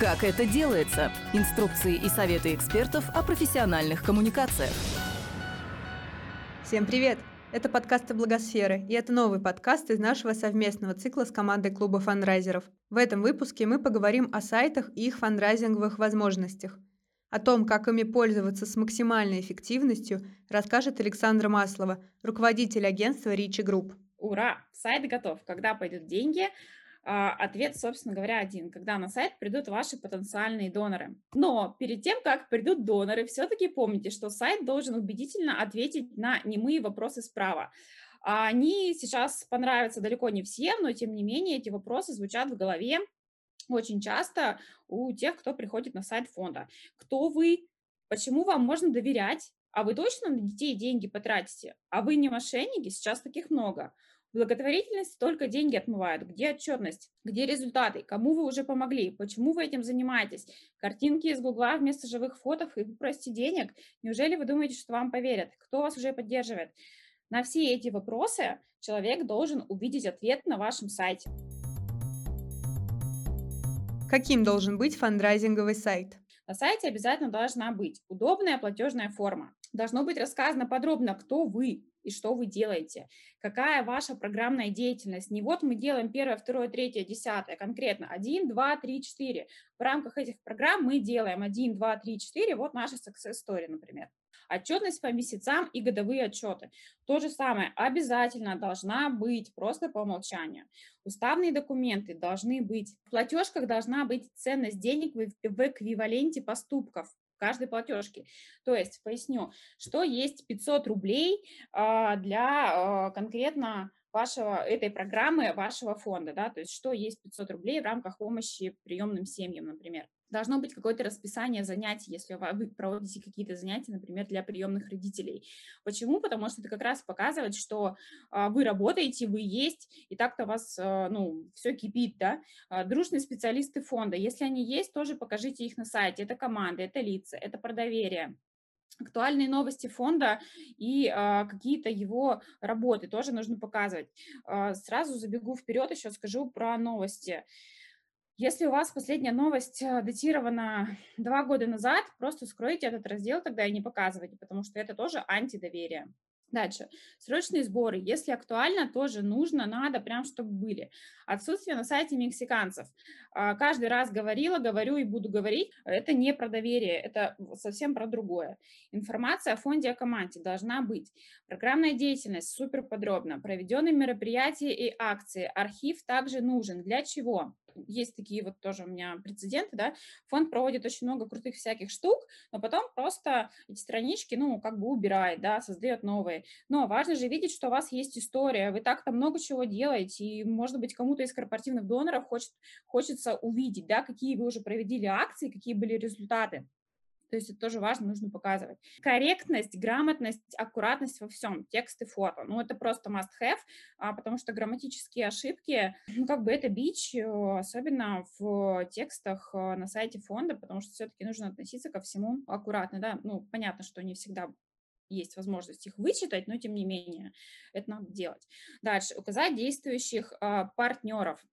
Как это делается? Инструкции и советы экспертов о профессиональных коммуникациях. Всем привет! Это подкасты Благосферы, и это новый подкаст из нашего совместного цикла с командой клуба фандрайзеров. В этом выпуске мы поговорим о сайтах и их фандрайзинговых возможностях. О том, как ими пользоваться с максимальной эффективностью, расскажет Александра Маслова, руководитель агентства Ричи Групп. Ура! Сайт готов. Когда пойдут деньги, ответ, собственно говоря, один. Когда на сайт придут ваши потенциальные доноры. Но перед тем, как придут доноры, все-таки помните, что сайт должен убедительно ответить на немые вопросы справа. Они сейчас понравятся далеко не всем, но тем не менее эти вопросы звучат в голове очень часто у тех, кто приходит на сайт фонда. Кто вы? Почему вам можно доверять? А вы точно на детей деньги потратите? А вы не мошенники? Сейчас таких много. Благотворительность только деньги отмывают. Где отчетность? Где результаты? Кому вы уже помогли? Почему вы этим занимаетесь? Картинки из Гугла вместо живых фотов и просите денег? Неужели вы думаете, что вам поверят? Кто вас уже поддерживает? На все эти вопросы человек должен увидеть ответ на вашем сайте. Каким должен быть фандрайзинговый сайт? На сайте обязательно должна быть удобная платежная форма. Должно быть рассказано подробно, кто вы, и что вы делаете, какая ваша программная деятельность. Не вот мы делаем первое, второе, третье, десятое, конкретно 1, 2, 3, 4. В рамках этих программ мы делаем 1, 2, 3, 4, вот наша success story, например. Отчетность по месяцам и годовые отчеты. То же самое обязательно должна быть просто по умолчанию. Уставные документы должны быть. В платежках должна быть ценность денег в эквиваленте поступков каждой платежки. То есть, поясню, что есть 500 рублей а, для а, конкретно вашего, этой программы, вашего фонда, да, то есть что есть 500 рублей в рамках помощи приемным семьям, например. Должно быть какое-то расписание занятий, если вы проводите какие-то занятия, например, для приемных родителей. Почему? Потому что это как раз показывает, что а, вы работаете, вы есть, и так-то у вас, а, ну, все кипит, да. А, дружные специалисты фонда, если они есть, тоже покажите их на сайте. Это команда, это лица, это про доверие актуальные новости фонда и а, какие-то его работы тоже нужно показывать. А, сразу забегу вперед, еще скажу про новости. Если у вас последняя новость а, датирована два года назад, просто скройте этот раздел тогда и не показывайте, потому что это тоже антидоверие. Дальше. Срочные сборы. Если актуально, тоже нужно, надо, прям чтобы были. Отсутствие на сайте мексиканцев. А, каждый раз говорила, говорю и буду говорить. Это не про доверие, это совсем про другое. Информация о фонде о команде должна быть. Программная деятельность супер подробно. Проведенные мероприятия и акции. Архив также нужен. Для чего? Есть такие вот тоже у меня прецеденты, да, фонд проводит очень много крутых всяких штук, но потом просто эти странички, ну, как бы убирает, да, создает новые. Но важно же видеть, что у вас есть история, вы так-то много чего делаете, и, может быть, кому-то из корпоративных доноров хочет, хочется увидеть, да, какие вы уже проводили акции, какие были результаты. То есть это тоже важно, нужно показывать. Корректность, грамотность, аккуратность во всем, тексты, фото. Ну, это просто must-have, а, потому что грамматические ошибки, ну, как бы это бич, э, особенно в текстах э, на сайте фонда, потому что все-таки нужно относиться ко всему аккуратно, да. Ну, понятно, что не всегда есть возможность их вычитать, но тем не менее это надо делать. Дальше, указать действующих а, партнеров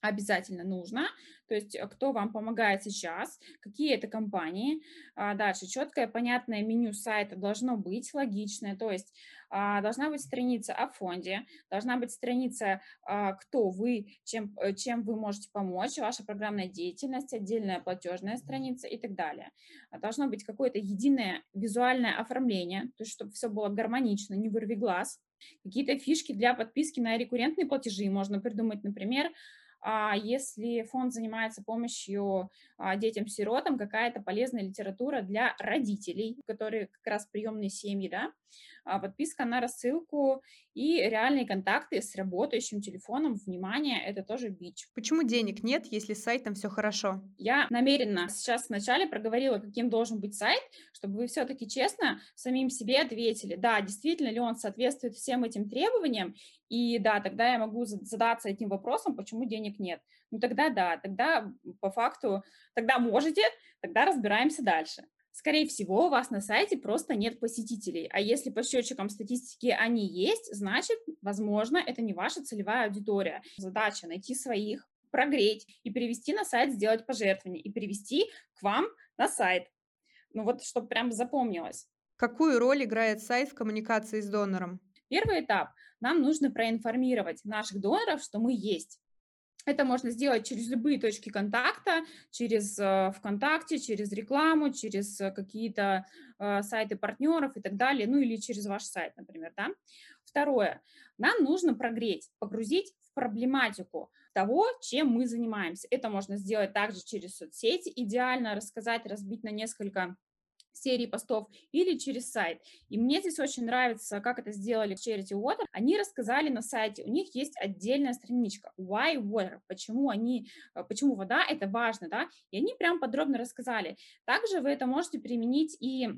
обязательно нужно, то есть э, кто вам помогает сейчас, какие это компании. А, дальше, четкое, понятное меню сайта должно быть, логичное, то есть а, должна быть страница о фонде, должна быть страница, а, кто вы, чем, э, чем вы можете помочь, ваша программная деятельность, отдельная платежная страница и так далее. Должно быть какое-то единое визуальное оформление, то есть чтобы все было гармонично, не вырви глаз. Какие-то фишки для подписки на рекуррентные платежи можно придумать, например, если фонд занимается помощью а, детям-сиротам, какая-то полезная литература для родителей, которые как раз приемные семьи, да, а, подписка на рассылку и реальные контакты с работающим телефоном. Внимание, это тоже бич. Почему денег нет, если с сайтом все хорошо? Я намеренно сейчас вначале проговорила, каким должен быть сайт, чтобы вы все-таки честно самим себе ответили, да, действительно ли он соответствует всем этим требованиям, и да, тогда я могу задаться этим вопросом, почему денег нет. Ну тогда да, тогда по факту, тогда можете, тогда разбираемся дальше. Скорее всего, у вас на сайте просто нет посетителей, а если по счетчикам статистики они есть, значит, возможно, это не ваша целевая аудитория. Задача найти своих, прогреть и перевести на сайт, сделать пожертвование и перевести к вам на сайт. Ну вот, чтобы прям запомнилось. Какую роль играет сайт в коммуникации с донором? Первый этап. Нам нужно проинформировать наших доноров, что мы есть. Это можно сделать через любые точки контакта, через э, ВКонтакте, через рекламу, через э, какие-то э, сайты партнеров и так далее, ну или через ваш сайт, например. Да? Второе. Нам нужно прогреть, погрузить в проблематику того, чем мы занимаемся. Это можно сделать также через соцсети, идеально рассказать, разбить на несколько серии постов или через сайт. И мне здесь очень нравится, как это сделали в Charity Water. Они рассказали на сайте, у них есть отдельная страничка Why Water, почему они, э, почему вода, это важно, да, и они прям подробно рассказали. Также вы это можете применить и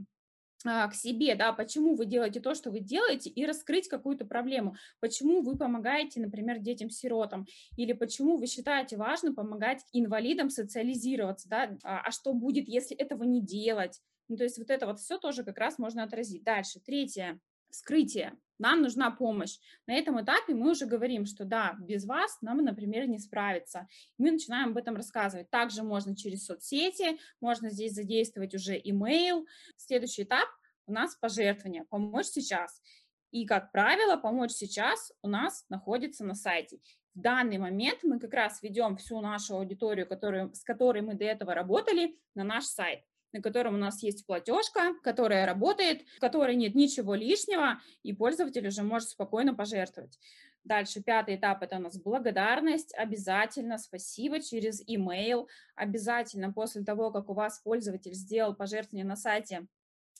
а, к себе, да, почему вы делаете то, что вы делаете, и раскрыть какую-то проблему, почему вы помогаете, например, детям-сиротам, или почему вы считаете важным помогать инвалидам социализироваться, да, а, а что будет, если этого не делать, ну, то есть вот это вот все тоже как раз можно отразить. Дальше, третье, вскрытие. Нам нужна помощь. На этом этапе мы уже говорим, что да, без вас нам, например, не справиться. Мы начинаем об этом рассказывать. Также можно через соцсети, можно здесь задействовать уже email. Следующий этап у нас пожертвование, помочь сейчас. И, как правило, помочь сейчас у нас находится на сайте. В данный момент мы как раз ведем всю нашу аудиторию, которую, с которой мы до этого работали, на наш сайт на котором у нас есть платежка, которая работает, в которой нет ничего лишнего, и пользователь уже может спокойно пожертвовать. Дальше пятый этап – это у нас благодарность. Обязательно спасибо через email. Обязательно после того, как у вас пользователь сделал пожертвование на сайте,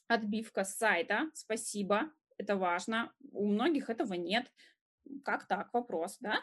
отбивка с сайта. Спасибо, это важно. У многих этого нет. Как так? Вопрос, да?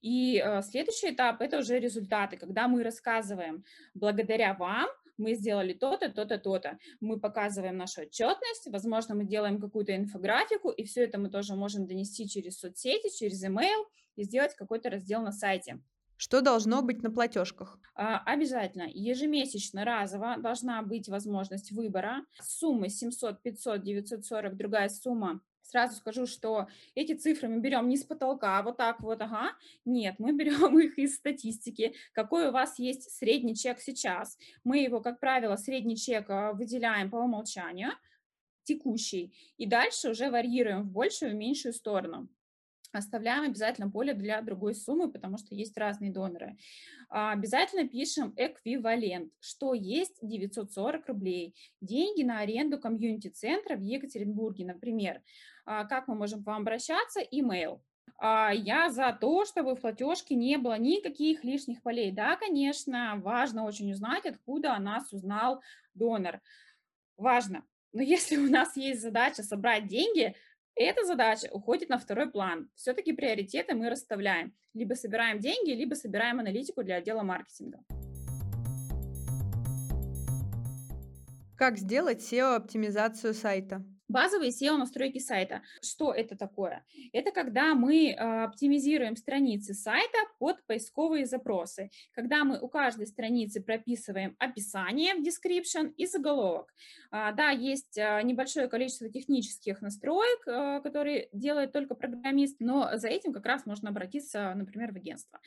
И э, следующий этап – это уже результаты, когда мы рассказываем, благодаря вам мы сделали то-то, то-то, то-то. Мы показываем нашу отчетность, возможно, мы делаем какую-то инфографику, и все это мы тоже можем донести через соцсети, через email и сделать какой-то раздел на сайте. Что должно быть на платежках? А, обязательно. Ежемесячно, разово должна быть возможность выбора. Суммы 700, 500, 940, другая сумма Сразу скажу, что эти цифры мы берем не с потолка, а вот так вот, ага. Нет, мы берем их из статистики. Какой у вас есть средний чек сейчас? Мы его, как правило, средний чек а, выделяем по умолчанию, текущий, и дальше уже варьируем в большую и меньшую сторону. Оставляем обязательно поле для другой суммы, потому что есть разные доноры. А, обязательно пишем эквивалент, что есть 940 рублей. Деньги на аренду комьюнити-центра в Екатеринбурге, например. А, как мы можем к вам обращаться? Email. А, я за то, чтобы в платежке не было никаких лишних полей. Да, конечно, важно очень узнать, откуда о нас узнал донор. Важно. Но если у нас есть задача собрать деньги, эта задача уходит на второй план. Все-таки приоритеты мы расставляем. Либо собираем деньги, либо собираем аналитику для отдела маркетинга. Как сделать SEO-оптимизацию сайта? Базовые SEO-настройки сайта. Что это такое? Это когда мы а, оптимизируем страницы сайта под поисковые запросы. Когда мы у каждой страницы прописываем описание в description и заголовок. А, да, есть а, небольшое количество технических настроек, которые делает только программист, но за этим как раз можно обратиться, например, в агентство.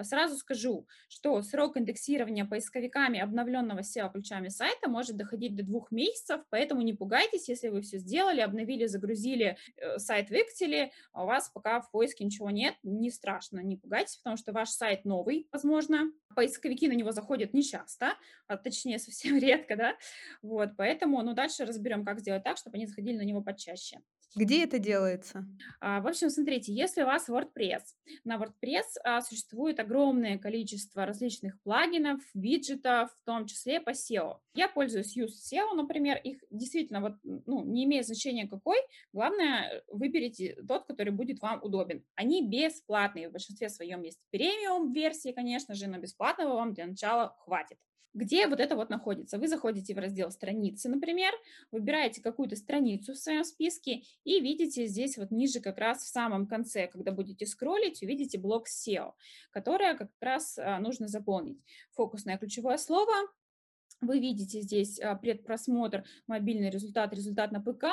Сразу скажу, что срок индексирования поисковиками обновленного SEO-ключами сайта может доходить до двух месяцев, поэтому не пугайтесь, если вы все сделали, обновили, загрузили, э, сайт выкатили, а у вас пока в поиске ничего нет, не страшно, не пугайтесь, потому что ваш сайт новый, возможно, поисковики на него заходят нечасто, а точнее совсем редко, да, вот, поэтому, ну, дальше разберем, как сделать так, чтобы они заходили на него почаще. Где это делается? А, в общем, смотрите, если у вас WordPress, на WordPress а, существует огромное количество различных плагинов, виджетов, в том числе по SEO. Я пользуюсь Use SEO, например, их действительно вот, ну, не имеет значения какой, главное, выберите тот, который будет вам удобен. Они бесплатные, в большинстве своем есть премиум версии, конечно же, но бесплатного вам для начала хватит где вот это вот находится. Вы заходите в раздел страницы, например, выбираете какую-то страницу в своем списке и видите здесь вот ниже как раз в самом конце, когда будете скроллить, увидите блок SEO, которое как раз а, нужно заполнить. Фокусное ключевое слово, вы видите здесь а, предпросмотр, мобильный результат, результат на ПК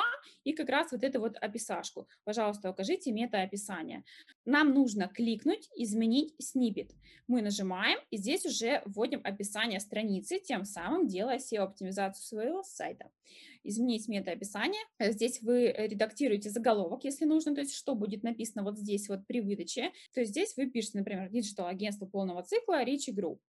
и как раз вот эту вот описашку. Пожалуйста, укажите мета-описание. Нам нужно кликнуть, изменить снипет. Мы нажимаем и здесь уже вводим описание страницы, тем самым делая SEO-оптимизацию своего сайта. Изменить мета-описание. Здесь вы редактируете заголовок, если нужно, то есть что будет написано вот здесь вот при выдаче. То есть здесь вы пишете, например, digital агентство полного цикла Ричи Групп.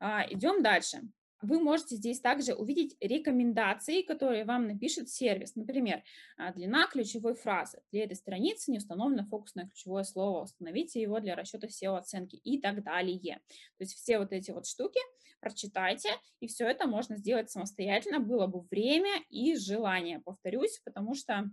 Идем дальше вы можете здесь также увидеть рекомендации, которые вам напишет сервис. Например, а, длина ключевой фразы. Для этой страницы не установлено фокусное ключевое слово. Установите его для расчета SEO-оценки и так далее. То есть все вот эти вот штуки прочитайте, и все это можно сделать самостоятельно. Было бы время и желание, повторюсь, потому что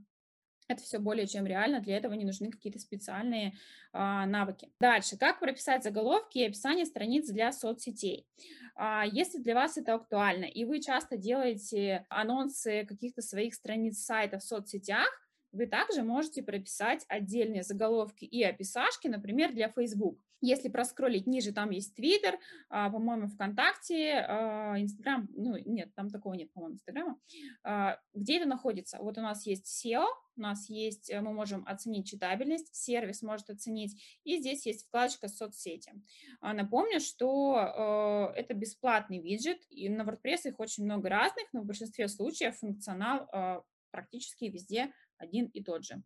это все более чем реально, для этого не нужны какие-то специальные а, навыки. Дальше, как прописать заголовки и описание страниц для соцсетей. А, если для вас это актуально, и вы часто делаете анонсы каких-то своих страниц сайтов в соцсетях, вы также можете прописать отдельные заголовки и описашки, например, для Facebook. Если проскролить ниже, там есть Twitter, а, по-моему, ВКонтакте, а, Инстаграм, ну, нет, там такого нет, по-моему, Инстаграма. А, где это находится? Вот у нас есть SEO, у нас есть, э, мы можем оценить читабельность, сервис может оценить, и здесь есть вкладочка соцсети. Напомню, что э, это бесплатный виджет, и на WordPress их очень много разных, но в большинстве случаев функционал практически везде один и тот же.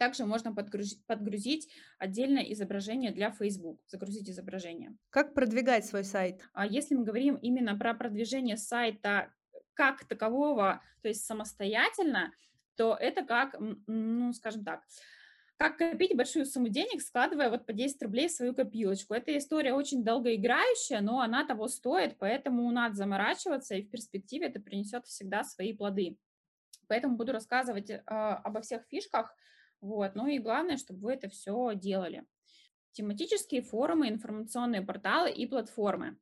Также можно подгрузить, подгрузить отдельное изображение для Facebook, загрузить изображение. Как продвигать свой сайт? А если мы говорим именно про продвижение сайта как такового, то есть самостоятельно, то это как, ну, скажем так, как копить большую сумму денег, складывая вот по 10 рублей в свою копилочку. Эта история очень долгоиграющая, но она того стоит, поэтому надо заморачиваться, и в перспективе это принесет всегда свои плоды. Поэтому буду рассказывать э, обо всех фишках, вот. Ну и главное, чтобы вы это все делали. Тематические форумы, информационные порталы и платформы.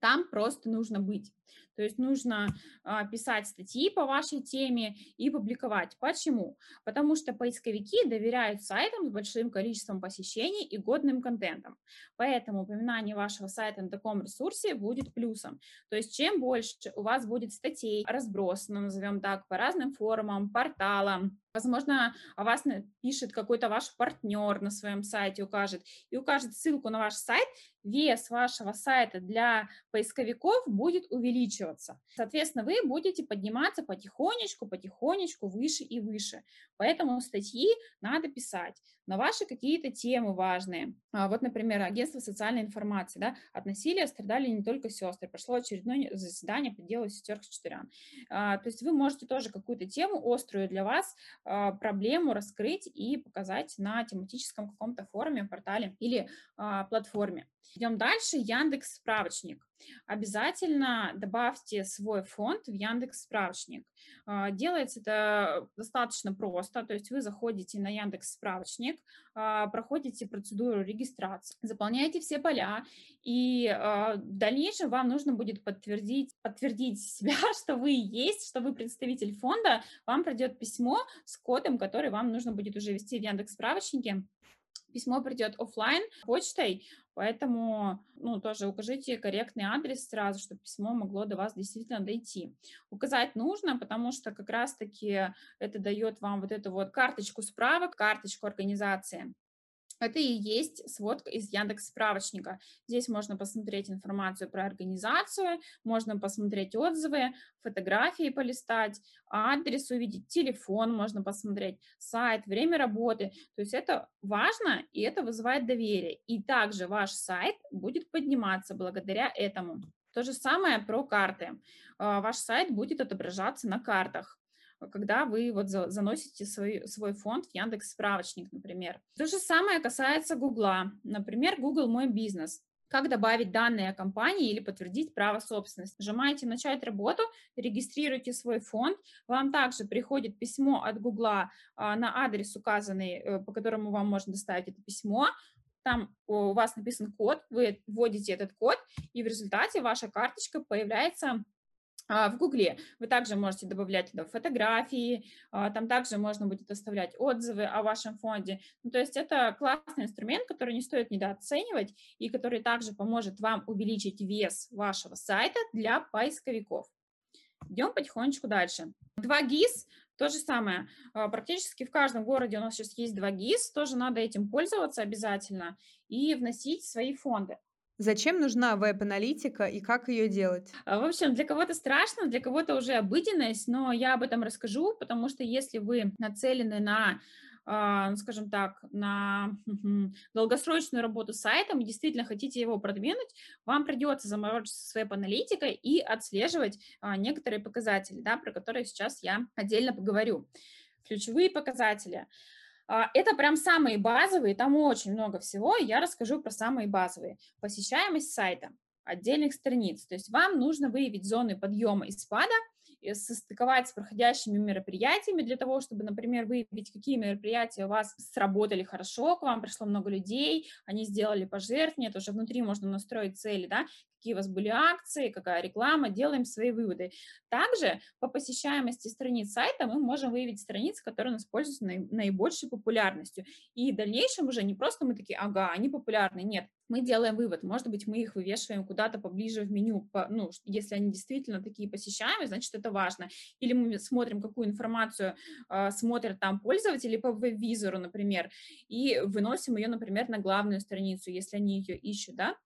Там просто нужно быть. То есть нужно а, писать статьи по вашей теме и публиковать. Почему? Потому что поисковики доверяют сайтам с большим количеством посещений и годным контентом. Поэтому упоминание вашего сайта на таком ресурсе будет плюсом. То есть чем больше у вас будет статей разбросано, назовем так, по разным форумам, порталам, Возможно, о вас пишет какой-то ваш партнер на своем сайте, укажет, и укажет ссылку на ваш сайт, вес вашего сайта для поисковиков будет увеличиваться. Соответственно, вы будете подниматься потихонечку, потихонечку выше и выше. Поэтому статьи надо писать на ваши какие-то темы важные. А, вот, например, агентство социальной информации. Да, от насилия страдали не только сестры. Прошло очередное заседание по делу сестер Хачатурян. А, то есть вы можете тоже какую-то тему острую для вас, а, проблему раскрыть и показать на тематическом каком-то форуме, портале или платформе. Идем дальше. Яндекс справочник. Обязательно добавьте свой фонд в Яндекс справочник. А, делается это достаточно просто, то есть вы заходите на Яндекс справочник, а, проходите процедуру регистрации, заполняете все поля, и а, в дальнейшем вам нужно будет подтвердить, подтвердить себя, что вы есть, что вы представитель фонда, вам придет письмо с кодом, который вам нужно будет уже ввести в Яндекс справочнике. Письмо придет офлайн почтой, Поэтому, ну, тоже укажите корректный адрес сразу, чтобы письмо могло до вас действительно дойти. Указать нужно, потому что как раз-таки это дает вам вот эту вот карточку справок, карточку организации. Это и есть сводка из Яндекс справочника. Здесь можно посмотреть информацию про организацию, можно посмотреть отзывы, фотографии полистать, адрес увидеть, телефон можно посмотреть, сайт, время работы. То есть это важно, и это вызывает доверие. И также ваш сайт будет подниматься благодаря этому. То же самое про карты. А, ваш сайт будет отображаться на картах когда вы вот заносите свой, свой фонд в Яндекс справочник, например. То же самое касается Гугла. Например, Google «Мой бизнес». Как добавить данные о компании или подтвердить право собственности? Нажимаете «Начать работу», регистрируете свой фонд. Вам также приходит письмо от Гугла а, на адрес указанный, э, по которому вам можно доставить это письмо. Там у вас написан код, вы вводите этот код, и в результате ваша карточка появляется а, в Гугле вы также можете добавлять туда фотографии, а, там также можно будет оставлять отзывы о вашем фонде. Ну, то есть это классный инструмент, который не стоит недооценивать и который также поможет вам увеличить вес вашего сайта для поисковиков. Идем потихонечку дальше. 2GIS то же самое. А, практически в каждом городе у нас сейчас есть 2GIS, тоже надо этим пользоваться обязательно и вносить свои фонды. Зачем нужна веб-аналитика и как ее делать? А, в общем, для кого-то страшно, для кого-то уже обыденность, но я об этом расскажу, потому что если вы нацелены на а, ну, скажем так, на долгосрочную работу с сайтом и действительно хотите его продвинуть, вам придется заморочиться с веб-аналитикой и отслеживать а, некоторые показатели, да, про которые сейчас я отдельно поговорю. Ключевые показатели. А, это прям самые базовые, там очень много всего, я расскажу про самые базовые. Посещаемость сайта, отдельных страниц, то есть вам нужно выявить зоны подъема и спада, состыковать с проходящими мероприятиями для того, чтобы, например, выявить, какие мероприятия у вас сработали хорошо, к вам пришло много людей, они сделали пожертвования, тоже внутри можно настроить цели, да, какие у вас были акции, какая реклама, делаем свои выводы. Также по посещаемости страниц сайта мы можем выявить страницы, которые у нас пользуются наибольшей популярностью. И в дальнейшем уже не просто мы такие, ага, они популярны, нет, мы делаем вывод, может быть, мы их вывешиваем куда-то поближе в меню, по, ну, если они действительно такие посещаемые, значит, это важно. Или мы смотрим, какую информацию э, смотрят там пользователи по веб-визору, например, и выносим ее, например, на главную страницу, если они ее ищут, да.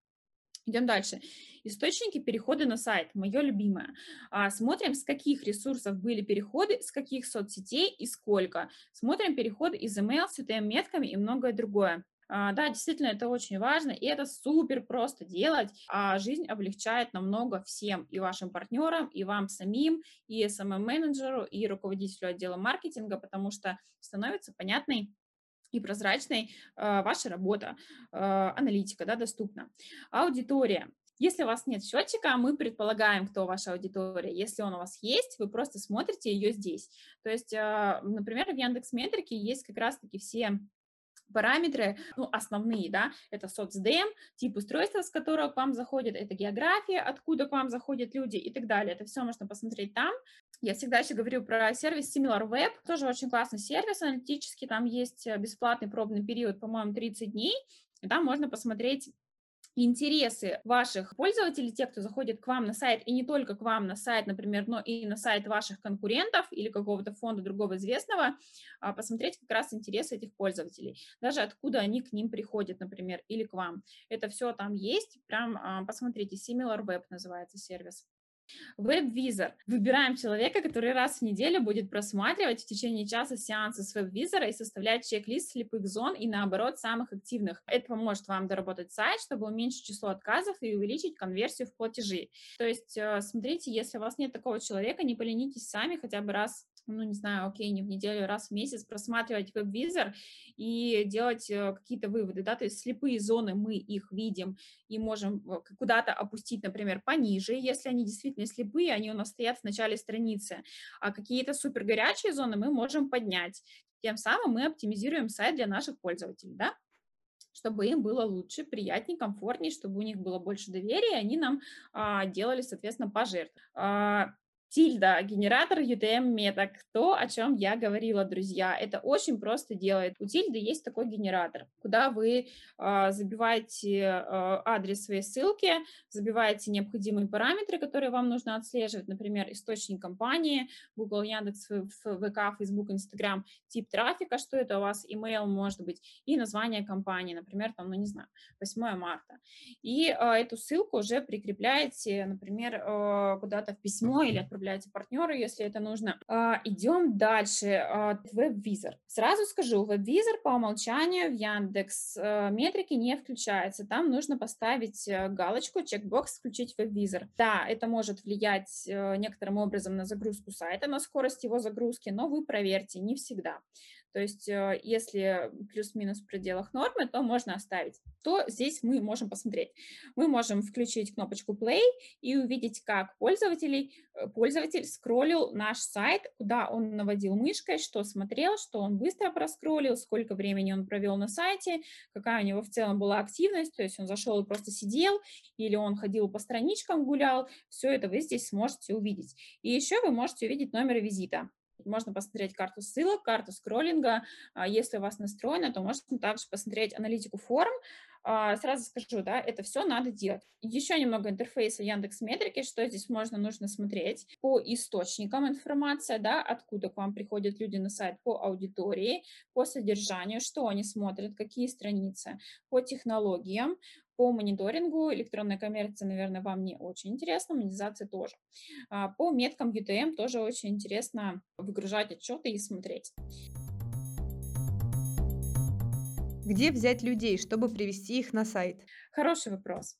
Идем дальше. Источники перехода на сайт, мое любимое. А, смотрим, с каких ресурсов были переходы, с каких соцсетей и сколько. Смотрим переходы из email с UTM-метками и многое другое. А, да, действительно, это очень важно, и это супер просто делать, а жизнь облегчает намного всем, и вашим партнерам, и вам самим, и SMM-менеджеру, и руководителю отдела маркетинга, потому что становится понятной и прозрачной э, ваша работа, э, аналитика, да, доступна. Аудитория. Если у вас нет счетчика, мы предполагаем, кто ваша аудитория. Если он у вас есть, вы просто смотрите ее здесь. То есть, э, например, в Яндекс Метрике есть как раз-таки все параметры, ну, основные, да, это соцдем, тип устройства, с которого к вам заходит, это география, откуда к вам заходят люди и так далее. Это все можно посмотреть там. Я всегда еще говорю про сервис SimilarWeb, тоже очень классный сервис аналитический, там есть э, бесплатный пробный период, по-моему, 30 дней, и там можно посмотреть интересы ваших пользователей, тех, кто заходит к вам на сайт, и не только к вам на сайт, например, но и на сайт ваших конкурентов или какого-то фонда другого известного, а, посмотреть как раз интересы этих пользователей, даже откуда они к ним приходят, например, или к вам. Это все там есть, прям а, посмотрите, SimilarWeb называется сервис. Веб-визор. Выбираем человека, который раз в неделю будет просматривать в течение часа сеансы с веб-визора и составлять чек-лист слепых зон и, наоборот, самых активных. Это поможет вам доработать сайт, чтобы уменьшить число отказов и увеличить конверсию в платежи. То есть, э, смотрите, если у вас нет такого человека, не поленитесь сами хотя бы раз ну, не знаю, окей, не в неделю, раз в месяц просматривать веб-визор и делать э, какие-то выводы, да, то есть слепые зоны мы их видим и можем э, куда-то опустить, например, пониже, если они действительно слепые, они у нас стоят в начале страницы, а какие-то супер горячие зоны мы можем поднять. Тем самым мы оптимизируем сайт для наших пользователей, да, чтобы им было лучше, приятнее, комфортнее, чтобы у них было больше доверия, и они нам а, делали, соответственно, пожертвования. А, Тильда, генератор UTM меток. То, о чем я говорила, друзья. Это очень просто делает. У Тильды есть такой генератор, куда вы э, забиваете э, адрес своей ссылки, забиваете необходимые параметры, которые вам нужно отслеживать, например, источник компании, Google, Яндекс, ВК, Facebook, Instagram, тип трафика, что это у вас, email может быть, и название компании, например, там, ну не знаю, 8 марта. И э, эту ссылку уже прикрепляете, например, э, куда-то в письмо или отправляете партнеру, если это нужно. А, идем дальше. А, веб-визор. Сразу скажу, веб-визор по умолчанию в Яндекс э, метрике не включается. Там нужно поставить э, галочку, чекбокс, включить веб-визор. Да, это может влиять э, некоторым образом на загрузку сайта, на скорость его загрузки, но вы проверьте, не всегда. То есть, э, если плюс-минус в пределах нормы, то можно оставить. То здесь мы можем посмотреть. Мы можем включить кнопочку play и увидеть, как пользователей, э, пользователь скроллил наш сайт, куда он наводил мышкой, что смотрел, что он быстро проскроллил, сколько времени он провел на сайте, какая у него в целом была активность, то есть он зашел и просто сидел, или он ходил по страничкам, гулял, все это вы здесь сможете увидеть. И еще вы можете увидеть номер визита. Можно посмотреть карту ссылок, карту скроллинга. А если у вас настроено, то можно также посмотреть аналитику форм. А, сразу скажу, да, это все надо делать. Еще немного интерфейса Яндекс Метрики, что здесь можно, нужно смотреть по источникам информация, да, откуда к вам приходят люди на сайт, по аудитории, по содержанию, что они смотрят, какие страницы, по технологиям, по мониторингу электронная коммерция, наверное, вам не очень интересно, монетизация тоже. А, по меткам UTM тоже очень интересно выгружать отчеты и смотреть. Где взять людей, чтобы привести их на сайт? Хороший вопрос.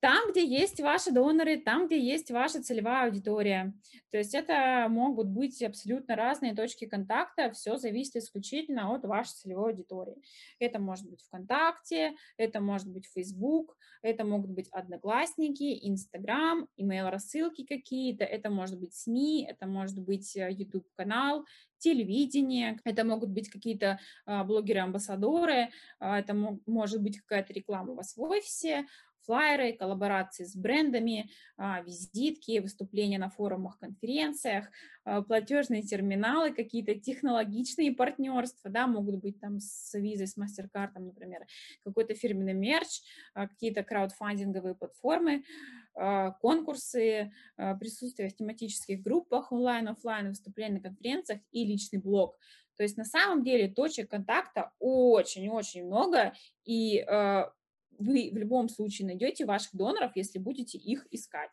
Там, где есть ваши доноры, там, где есть ваша целевая аудитория. То есть это могут быть абсолютно разные точки контакта, все зависит исключительно от вашей целевой аудитории. Это может быть ВКонтакте, это может быть Facebook, это могут быть Одноклассники, Инстаграм, имейл-рассылки какие-то, это может быть СМИ, это может быть YouTube-канал, э, телевидение, это могут быть какие-то а, блогеры-амбассадоры, а, это может быть какая-то реклама у вас в офисе, флайеры, коллаборации с брендами, а, визитки, выступления на форумах, конференциях, а, платежные терминалы, какие-то технологичные партнерства, да, могут быть там с визой, с MasterCard, например, какой-то фирменный мерч, а, какие-то краудфандинговые платформы, конкурсы, присутствие в тематических группах онлайн, офлайн, выступления на конференциях и личный блог. То есть на самом деле точек контакта очень-очень много, и вы в любом случае найдете ваших доноров, если будете их искать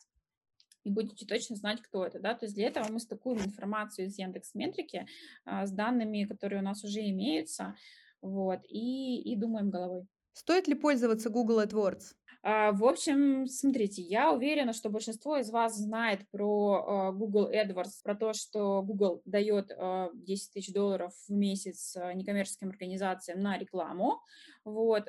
и будете точно знать, кто это, да, то есть для этого мы стыкуем информацию из Яндекс Метрики а, с данными, которые у нас уже имеются, вот, и, и думаем головой. Стоит ли пользоваться Google AdWords? А, в общем, смотрите, я уверена, что большинство из вас знает про а, Google AdWords, про то, что Google дает 10 а, тысяч долларов в месяц некоммерческим организациям на рекламу. Вот,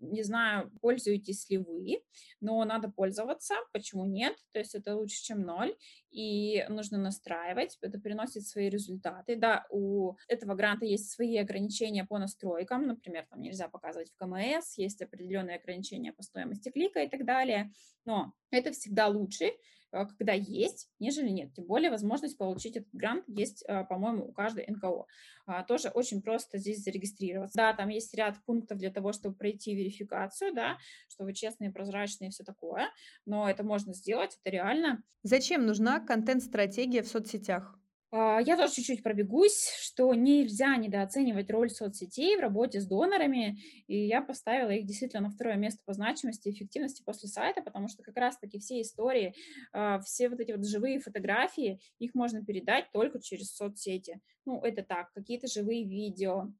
не знаю, пользуетесь ли вы, но надо пользоваться, почему нет? То есть это лучше, чем ноль, и нужно настраивать, это приносит свои результаты. Да, у этого гранта есть свои ограничения по настройкам, например, там нельзя показывать в КМС, есть определенные ограничения по стоимости клика и так далее, но это всегда лучше, когда есть, нежели нет. Тем более возможность получить этот грант есть, а, по-моему, у каждой НКО. А, тоже очень просто здесь зарегистрироваться. Да, там есть ряд пунктов для того, чтобы пройти верификацию, да, что вы честные, прозрачные и все такое, но это можно сделать, это реально. Зачем нужна контент-стратегия в соцсетях? А, я тоже чуть-чуть пробегусь, что нельзя недооценивать роль соцсетей в работе с донорами, и я поставила их действительно на второе место по значимости и эффективности после сайта, потому что как раз-таки все истории, а, все вот эти вот живые фотографии, их можно передать только через соцсети. Ну, это так, какие-то живые видео,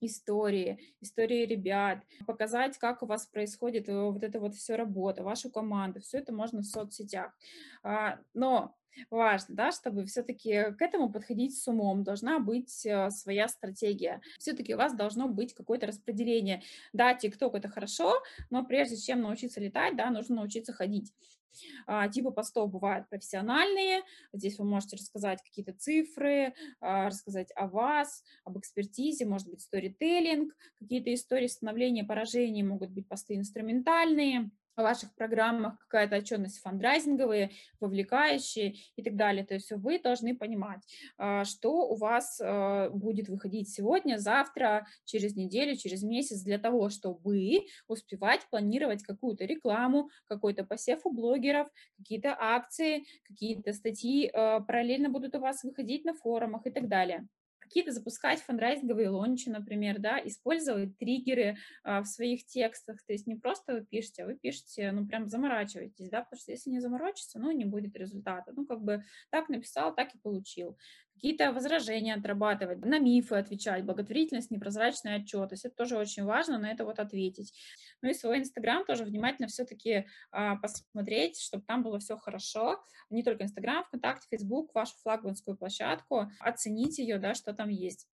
истории, истории ребят, показать, как у вас происходит э, вот это вот все работа, вашу команду, все это можно в соцсетях. А, но важно, да, чтобы все-таки к этому подходить с умом, должна быть э, своя стратегия. Все-таки у вас должно быть какое-то распределение. Да, ТикТок это хорошо, но прежде чем научиться летать, да, нужно научиться ходить. А, типы постов бывают профессиональные. Здесь вы можете рассказать какие-то цифры, а, рассказать о вас, об экспертизе, может быть, сторителлинг, какие-то истории становления поражений, могут быть посты инструментальные о ваших программах, какая-то отчетность фандрайзинговые, вовлекающие и так далее. То есть вы должны понимать, а, что у вас а, будет выходить сегодня, завтра, через неделю, через месяц для того, чтобы успевать планировать какую-то рекламу, какой-то посев у блогеров, какие-то акции, какие-то статьи а, параллельно будут у вас выходить на форумах и так далее какие-то запускать фандрайзинговые лончи, например, да, использовать триггеры а, в своих текстах, то есть не просто вы пишете, а вы пишете, ну, прям заморачиваетесь, да, потому что если не заморочиться, ну, не будет результата, ну, как бы так написал, так и получил какие-то возражения отрабатывать, на мифы отвечать, благотворительность, непрозрачный отчет. То есть это тоже очень важно на это вот ответить. Ну и свой Инстаграм тоже внимательно все-таки а, посмотреть, чтобы там было все хорошо. Не только Инстаграм, ВКонтакте, Фейсбук, вашу флагманскую площадку, оценить ее, да, что там есть.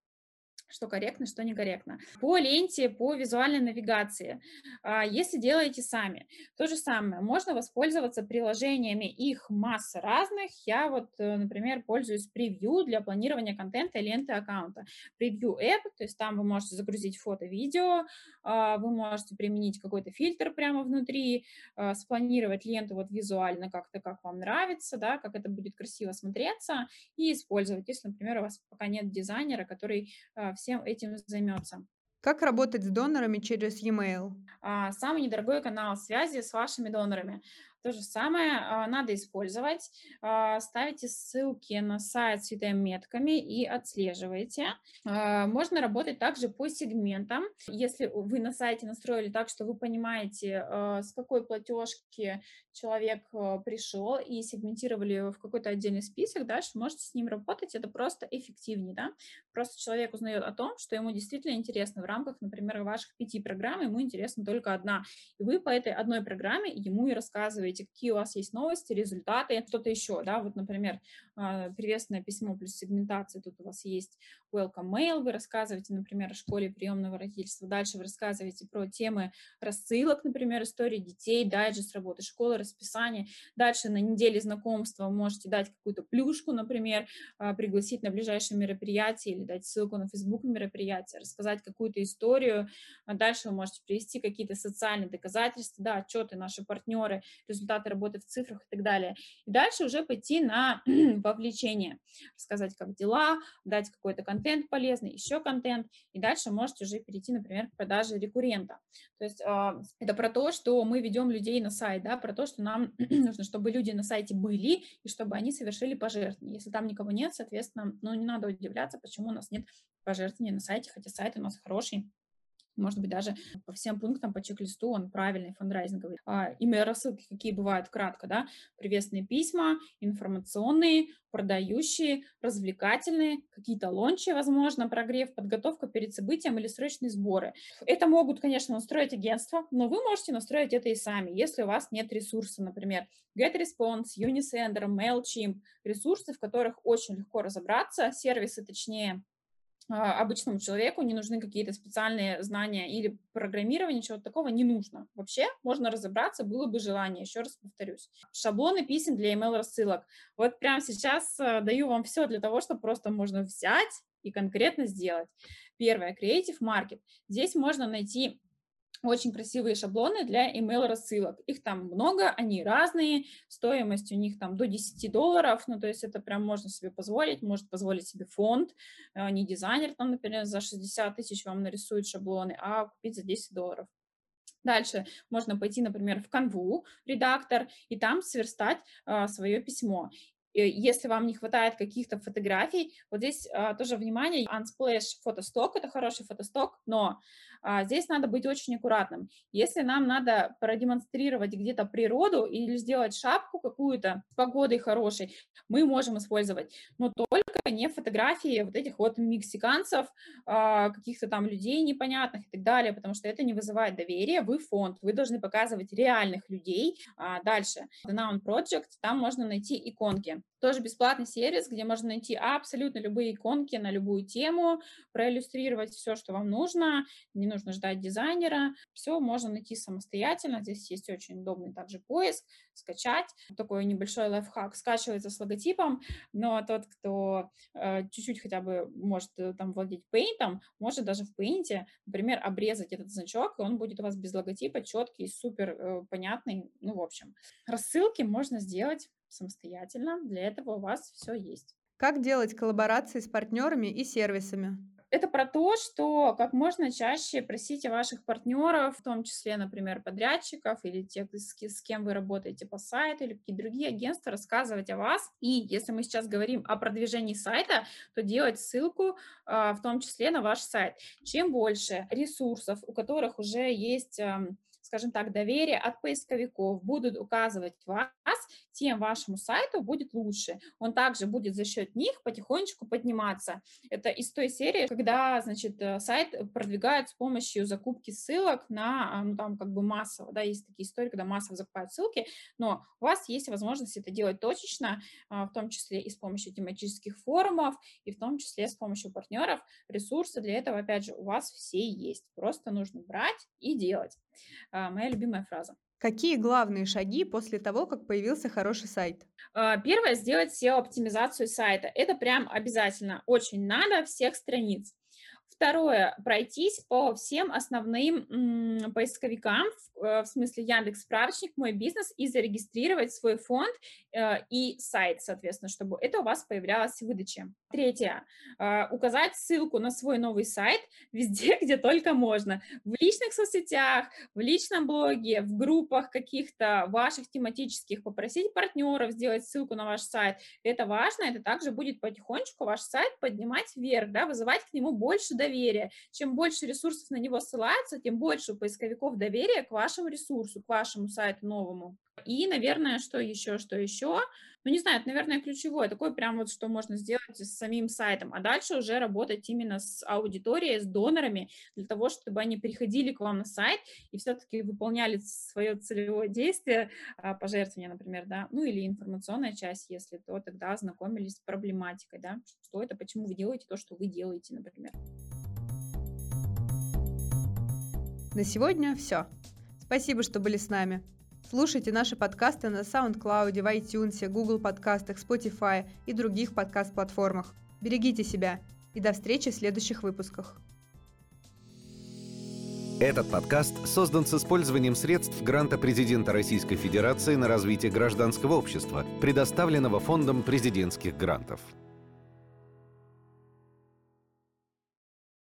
Что корректно, что некорректно. По ленте, по визуальной навигации, а, если делаете сами, то же самое, можно воспользоваться приложениями, их масса разных. Я вот, э, например, пользуюсь превью для планирования контента и ленты аккаунта. Превью App, то есть там вы можете загрузить фото, видео, а, вы можете применить какой-то фильтр прямо внутри, а, спланировать ленту вот визуально как-то, как вам нравится, да, как это будет красиво смотреться, и использовать, если, например, у вас пока нет дизайнера, который всем этим займется. Как работать с донорами через e-mail? А, самый недорогой канал связи с вашими донорами. То же самое а, надо использовать. А, ставите ссылки на сайт с метками и отслеживайте. А, можно работать также по сегментам. Если вы на сайте настроили так, что вы понимаете, с какой платежки человек пришел и сегментировали его в какой-то отдельный список, дальше можете с ним работать, это просто эффективнее, да, просто человек узнает о том, что ему действительно интересно в рамках, например, ваших пяти программ, ему интересна только одна, и вы по этой одной программе ему и рассказываете, рассказываете, какие у вас есть новости, результаты, что-то еще, да, вот, например, а, приветственное письмо плюс сегментация, тут у вас есть welcome mail, вы рассказываете, например, о школе приемного родительства, дальше вы рассказываете про темы рассылок, например, истории детей, дайджест работы школы, расписание, дальше на неделе знакомства можете дать какую-то плюшку, например, а, пригласить на ближайшее мероприятие или дать ссылку на Facebook мероприятие, рассказать какую-то историю, а дальше вы можете привести какие-то социальные доказательства, да, отчеты, наши партнеры, результаты работы в цифрах и так далее. И дальше уже пойти на вовлечение, рассказать, как дела, дать какой-то контент полезный, еще контент, и дальше можете уже перейти, например, к продаже рекуррента. То есть э, это про то, что мы ведем людей на сайт, да, про то, что нам нужно, чтобы люди на сайте были и чтобы они совершили пожертвование. Если там никого нет, соответственно, ну, не надо удивляться, почему у нас нет пожертвований на сайте, хотя сайт у нас хороший, может быть, даже по всем пунктам по чек-листу он правильный, фандрайзинговый. А, имя рассылки какие бывают кратко, да, приветственные письма, информационные, продающие, развлекательные, какие-то лончи, возможно, прогрев, подготовка перед событием или срочные сборы. Это могут, конечно, настроить агентства, но вы можете настроить это и сами, если у вас нет ресурса, например, GetResponse, Unisender, MailChimp, ресурсы, в которых очень легко разобраться, сервисы, точнее, обычному человеку не нужны какие-то специальные знания или программирование, чего-то такого не нужно. Вообще можно разобраться, было бы желание, еще раз повторюсь. Шаблоны писем для email рассылок. Вот прямо сейчас э, даю вам все для того, чтобы просто можно взять и конкретно сделать. Первое, Creative Market. Здесь можно найти очень красивые шаблоны для email рассылок. Их там много, они разные, стоимость у них там до 10 долларов, ну то есть это прям можно себе позволить, может позволить себе фонд, э, не дизайнер там, например, за 60 тысяч вам нарисует шаблоны, а купить за 10 долларов. Дальше можно пойти, например, в Canva, редактор, и там сверстать а, свое письмо. Если вам не хватает каких-то фотографий, вот здесь а, тоже внимание, Unsplash фотосток, это хороший фотосток, но а, здесь надо быть очень аккуратным. Если нам надо продемонстрировать где-то природу или сделать шапку какую-то с погодой хорошей, мы можем использовать, но только не фотографии вот этих вот мексиканцев, а, каких-то там людей непонятных и так далее, потому что это не вызывает доверия. Вы фонд, вы должны показывать реальных людей. А, дальше, The Noun Project, там можно найти иконки. Тоже бесплатный сервис, где можно найти абсолютно любые иконки на любую тему, проиллюстрировать все, что вам нужно, не нужно ждать дизайнера, все можно найти самостоятельно, здесь есть очень удобный также поиск, скачать, такой небольшой лайфхак, скачивается с логотипом, но тот, кто э, чуть-чуть хотя бы может э, там владеть Paint, может даже в Paint, например, обрезать этот значок, и он будет у вас без логотипа, четкий, супер э, понятный, ну, в общем. Рассылки можно сделать самостоятельно, для этого у вас все есть. Как делать коллаборации с партнерами и сервисами? это про то, что как можно чаще просите ваших партнеров, в том числе, например, подрядчиков или тех, с кем вы работаете по сайту или какие-то другие агентства, рассказывать о вас. И если мы сейчас говорим о продвижении сайта, то делать ссылку а, в том числе на ваш сайт. Чем больше ресурсов, у которых уже есть скажем так, доверие от поисковиков будут указывать вас, тем вашему сайту будет лучше. Он также будет за счет них потихонечку подниматься. Это из той серии, когда, значит, э, сайт продвигают с помощью закупки ссылок на, а, ну, там, как бы массово, да, есть такие истории, когда массово закупают ссылки, но у вас есть возможность это делать точечно, а, в том числе и с помощью тематических форумов, и в том числе с помощью партнеров. Ресурсы для этого, опять же, у вас все есть. Просто нужно брать и делать. А, моя любимая фраза. Какие главные шаги после того, как появился хороший сайт? Первое, сделать SEO-оптимизацию сайта. Это прям обязательно, очень надо всех страниц. Второе, пройтись по всем основным поисковикам, в, э, в смысле Яндекс справочник, мой бизнес, и зарегистрировать свой фонд э, и сайт, соответственно, чтобы это у вас появлялось в выдаче. Третье, э, указать ссылку на свой новый сайт везде, где только можно. В личных соцсетях, в личном блоге, в группах каких-то ваших тематических, попросить партнеров сделать ссылку на ваш сайт. Это важно, это также будет потихонечку ваш сайт поднимать вверх, да, вызывать к нему больше доверия. Чем больше ресурсов на него ссылается, тем больше у поисковиков доверия к вашему ресурсу, к вашему сайту новому. И, наверное, что еще, что еще? Ну, не знаю, это, наверное, ключевое. Такое прям вот, что можно сделать с самим сайтом. А дальше уже работать именно с аудиторией, с донорами, для того, чтобы они приходили к вам на сайт и все-таки выполняли свое целевое действие, а, пожертвования, например, да, ну или информационная часть, если то, тогда ознакомились с проблематикой, да, что это, почему вы делаете то, что вы делаете, например. На сегодня все. Спасибо, что были с нами. Слушайте наши подкасты на SoundCloud, в iTunes, Google подкастах, Spotify и других подкаст-платформах. Берегите себя и до встречи в следующих выпусках. Этот подкаст создан с использованием средств гранта президента Российской Федерации на развитие гражданского общества, предоставленного Фондом президентских грантов.